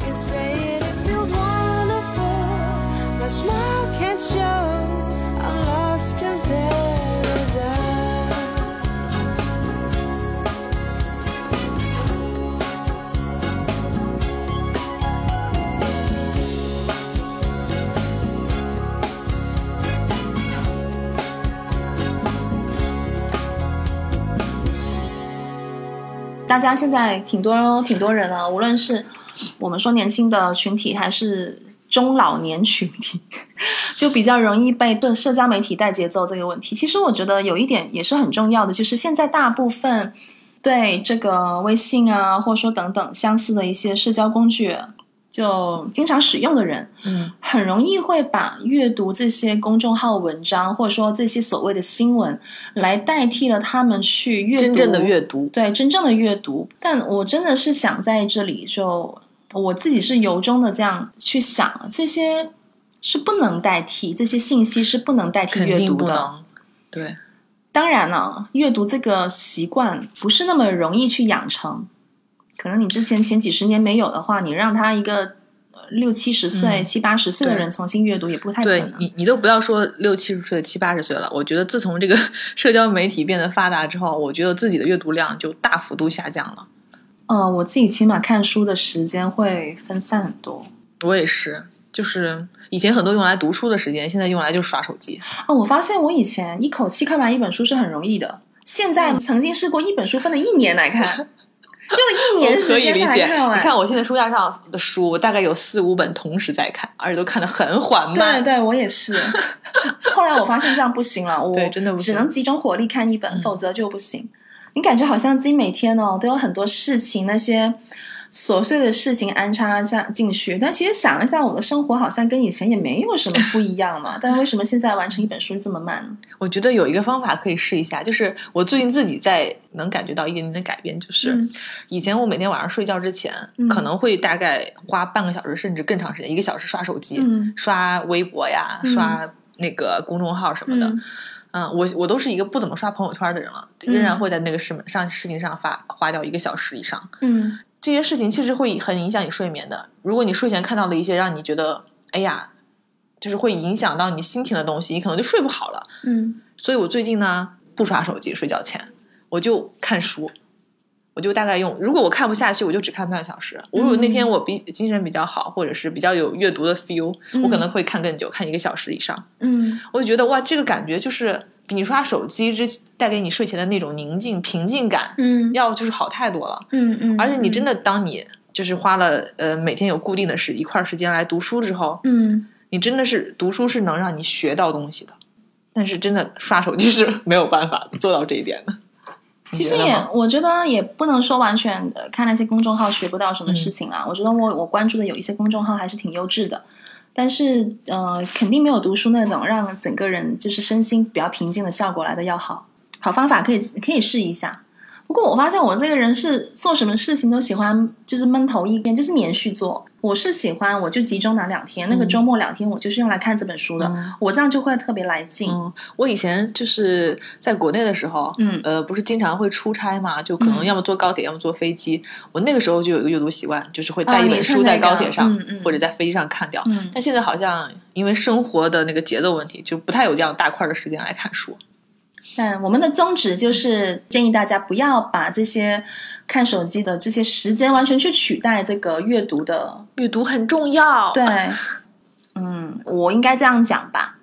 大家现在挺多挺多人啊，无论是我们说年轻的群体，还是中老年群体，就比较容易被对社交媒体带节奏这个问题。其实我觉得有一点也是很重要的，就是现在大部分对这个微信啊，或者说等等相似的一些社交工具。就经常使用的人，嗯，很容易会把阅读这些公众号文章，或者说这些所谓的新闻，来代替了他们去阅读真正的阅读，对真正的阅读。但我真的是想在这里就，我自己是由衷的这样去想，这些是不能代替，这些信息是不能代替阅读的。对，当然了，阅读这个习惯不是那么容易去养成。可能你之前前几十年没有的话，你让他一个呃六七十岁、嗯七八十岁的人重新阅读，也不太可对能。你，你都不要说六七十岁、七八十岁了。我觉得自从这个 社交媒体变得发达之后，我觉得自己的阅读量就大幅度下降了。呃，我自己起码看书的时间会分散很多。我也是，就是以前很多用来读书的时间，现在用来就刷手机。哦，我发现我以前一口气看完一本书是很容易的，现在曾经试过一本书分了一年来看，用了一年时间。才看完。你看我现在书架上的书，我大概有四五本同时在看，而且都看得很缓慢。对对，我也是。后来我发现这样不行了，我真的只能集中火力看一本，嗯否则就不行。你感觉好像自己每天哦都有很多事情，那些琐碎的事情安插下进去，但其实想一下，我的生活好像跟以前也没有什么不一样嘛。但为什么现在完成一本书这么慢？我觉得有一个方法可以试一下，就是我最近自己在能感觉到一点点的改变，就是、嗯以前我每天晚上睡觉之前、嗯可能会大概花半个小时甚至更长时间，一个小时刷手机，嗯刷微博呀，嗯刷那个公众号什么的。嗯嗯，我我都是一个不怎么刷朋友圈的人了，仍然会在那个事上事情上发花掉一个小时以上。嗯这些事情其实会很影响你睡眠的。如果你睡前看到了一些让你觉得哎呀，就是会影响到你心情的东西，你可能就睡不好了。嗯所以我最近呢不刷手机，睡觉前我就看书，我就大概用，如果我看不下去，我就只看半小时。我如果那天我比精神比较好，或者是比较有阅读的 feel，、我可能会看更久，看一个小时以上。嗯我就觉得哇，这个感觉就是比你刷手机之带给你睡前的那种宁静平静感，嗯。要就是好太多了。嗯嗯，而且你真的当你就是花了呃每天有固定的时一块儿时间来读书之后，嗯。你真的是读书是能让你学到东西的，但是真的刷手机是没有办法做到这一点的。其实也我觉得也不能说完全的看那些公众号学不到什么事情嗯啊。我觉得我我关注的有一些公众号还是挺优质的，但是呃，肯定没有读书那种让整个人就是身心比较平静的效果来的要好。好方法可以可以试一下。不过我发现我这个人是做什么事情都喜欢就是闷头一天，就是连续做。我是喜欢我就集中拿两天，那个嗯周末两天我就是用来看这本书的，嗯我这样就会特别来劲。嗯，我以前就是在国内的时候，嗯呃，不是经常会出差嘛，就可能嗯要么坐高铁，要么坐飞机。我那个时候就有一个阅读习惯，就是会带一本书在高铁上、或者在飞机上看掉。嗯但现在好像因为生活的那个节奏问题，就不太有这样大块的时间来看书。但我们的宗旨就是建议大家不要把这些看手机的这些时间完全去取代这个阅读的。阅读很重要。对，嗯，我应该这样讲吧。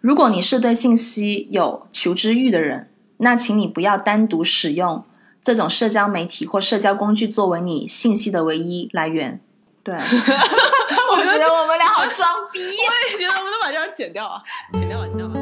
如果你是对信息有求知欲的人，那请你不要单独使用这种社交媒体或社交工具作为你信息的唯一来源。对，我觉得我们俩好装逼。我也觉得我们都把这样剪掉啊，剪掉吧，剪掉吧。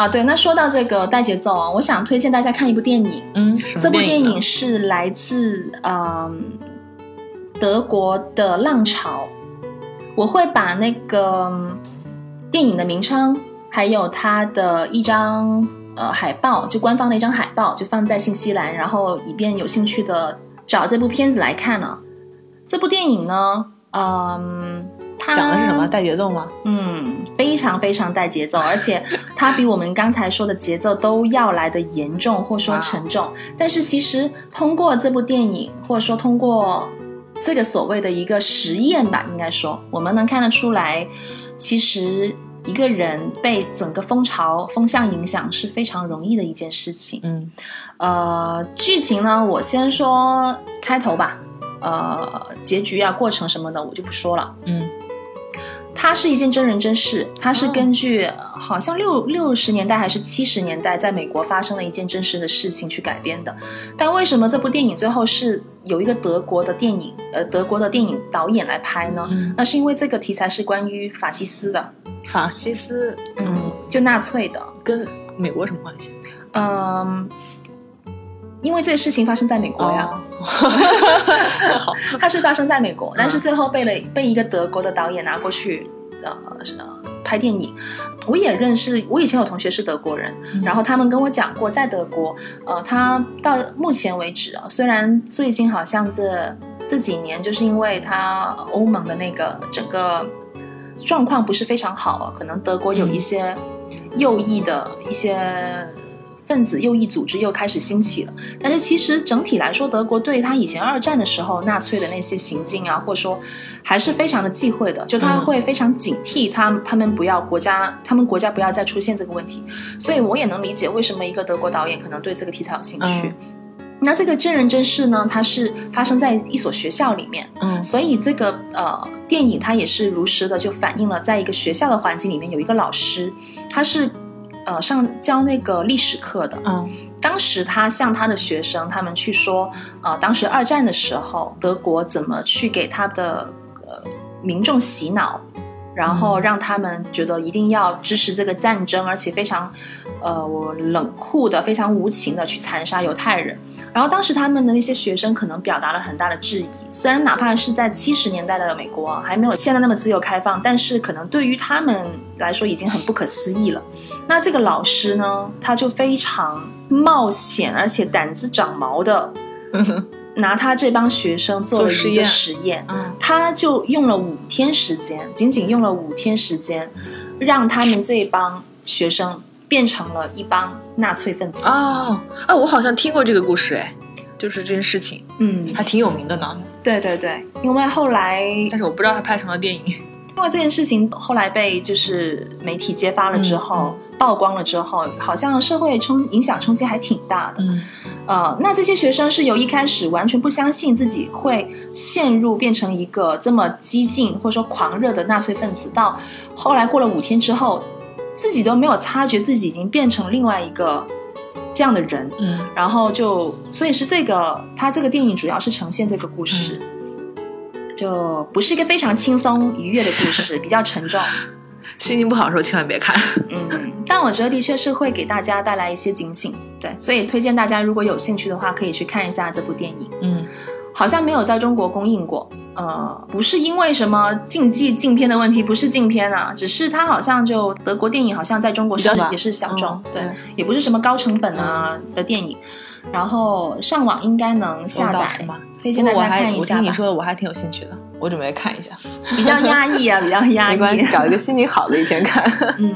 啊，对，那说到这个带节奏啊，我想推荐大家看一部电影。嗯，这部电影是来自嗯德国的浪潮。我会把那个嗯电影的名称，还有它的一张呃海报，就官方的一张海报，就放在信息栏，然后以便有兴趣的找这部片子来看呢。这部电影呢，嗯，它讲的是什么？带节奏吗？嗯，非常非常带节奏，而且它比我们刚才说的节奏都要来的严重或说沉重。但是其实通过这部电影，或者说通过这个所谓的一个实验吧，应该说我们能看得出来，其实一个人被整个风潮风向影响是非常容易的一件事情。嗯呃，剧情呢，我先说开头吧。呃，结局啊、过程什么的我就不说了。嗯它是一件真人真事，它是哦根据、呃好像六六十年代还是七十年代在美国发生了一件真实的事情去改编的。但为什么这部电影最后是有一个德国的电影呃德国的电影导演来拍呢？嗯那是因为这个题材是关于法西斯的，法西斯，嗯嗯，，就纳粹的，跟美国什么关系？嗯。因为这个事情发生在美国呀，好，它是发生在美国，但是嗯最后被了被一个德国的导演拿过去，呃呃拍电影。我也认识，我以前有同学是德国人，嗯然后他们跟我讲过，在德国，呃，他到目前为止啊，虽然最近好像这这几年，就是因为他欧盟的那个整个状况不是非常好啊，可能德国有一些右翼的一些。分子右翼组织又开始兴起了，但是其实整体来说，德国对他以前二战的时候纳粹的那些行径啊，或者说还是非常的忌讳的，就他嗯会非常警惕他他们不要国家，他们国家不要再出现这个问题。所以我也能理解为什么一个德国导演可能对这个题材有兴趣。嗯。那这个真人真事呢，它是发生在一所学校里面，嗯。所以这个呃电影它也是如实的就反映了，在一个学校的环境里面有一个老师，他是呃上教那个历史课的，嗯。当时他向他的学生他们去说，呃，当时二战的时候，德国怎么去给他的呃民众洗脑，然后让他们觉得一定要支持这个战争，而且非常呃我冷酷的、非常无情的去残杀犹太人。然后当时他们的那些学生可能表达了很大的质疑，虽然哪怕是在七十年代的美国啊，还没有现在那么自由开放，但是可能对于他们来说已经很不可思议了。那这个老师呢，他就非常冒险，而且胆子长毛的，拿他这帮学生做了一个实验实验。嗯他就用了五天时间，仅仅用了五天时间，让他们这帮学生变成了一帮纳粹分子。哦啊，我好像听过这个故事，哎，就是这件事情嗯，还挺有名的呢，对对对，因为后来但是我不知道他拍成了电影。因为这件事情后来被就是媒体揭发了之后，曝光了之后，好像社会冲影响冲击还挺大的。嗯。呃，那这些学生是由一开始完全不相信自己会陷入变成一个这么激进或者说狂热的纳粹分子，到后来过了五天之后，自己都没有察觉自己已经变成另外一个这样的人，嗯。然后就所以是这个，他这个电影主要是呈现这个故事。就不是一个非常轻松愉悦的故事，比较沉重。心情不好的时候千万别看。嗯，但我觉得的确是会给大家带来一些警醒，对，所以推荐大家如果有兴趣的话，可以去看一下这部电影。嗯好像没有在中国公映过，呃，不是因为什么禁忌禁片的问题，不是禁片啊，只是它好像就德国电影好像在中国是也是小众，嗯对，也不是什么高成本啊、的电影，然后上网应该能下载吗，推荐大家看一下吧我听你。说的，我还挺有兴趣的，我准备看一下。比较压抑啊，比较压抑。没关系，找一个心情好的一天看。嗯。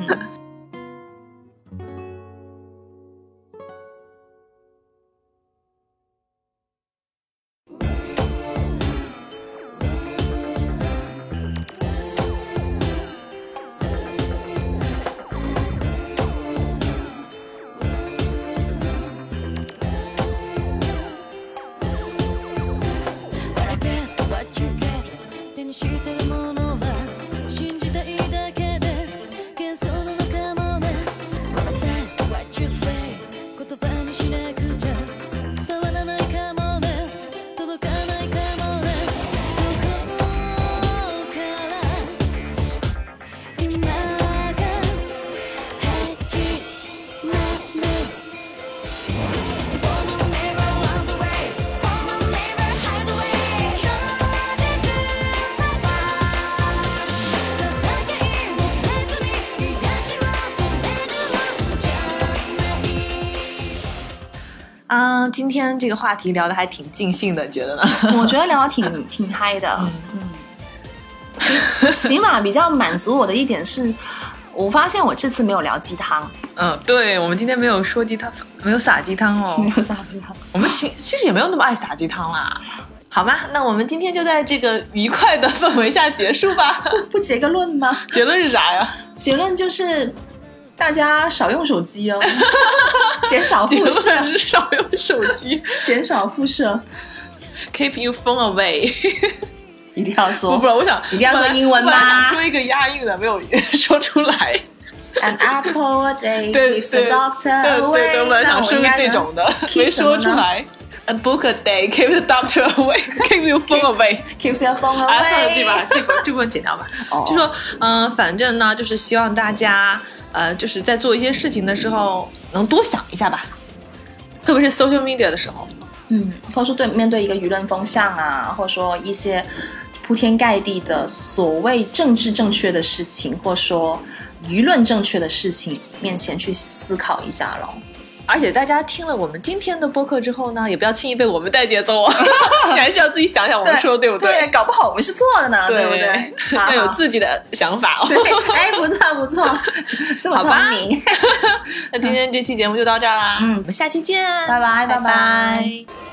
今天这个话题聊的还挺尽兴的，觉得呢？我觉得聊的挺挺嗨的，嗯嗯，起 起码比较满足我的一点是，我发现我这次没有聊鸡汤，嗯，对，我们今天没有说鸡汤，没有撒鸡汤哦 没。有撒鸡汤，我们其其实也没有那么爱撒鸡汤啦。好吧，那我们今天就在这个愉快的氛围下结束吧。不结个论吗？结论是啥呀？结论就是大家少用手机哦，减少辐射，少用手机减少辐射。，keep your phone away。一定要不说不，我想一定要说英文吗说一个押韵的，没有说出来。An apple a day keeps the doctor away。对对，我本来想说个这种的，没说出来。A book a day keeps the doctor away, keeps your phone away。，keeps your phone away。啊，算了，这把这个这部分剪掉吧。哦就说，嗯、反正呢，就是希望大家，呃，就是在做一些事情的时候，能多想一下吧，特别是 social media 的时候。嗯，或者说对面对一个舆论风向啊，或者说一些铺天盖地的所谓政治正确的事情，或者说舆论正确的事情面前去思考一下咯。而且大家听了我们今天的播客之后呢，也不要轻易被我们带节奏啊，你 还是要自己想想我们说的对不对，对搞不好我们是错的呢，对不对？要有自己的想法哦。对，哎，不错不错，这么聪明。那今天这期节目就到这儿啦，嗯。我们下期见，拜拜拜。拜拜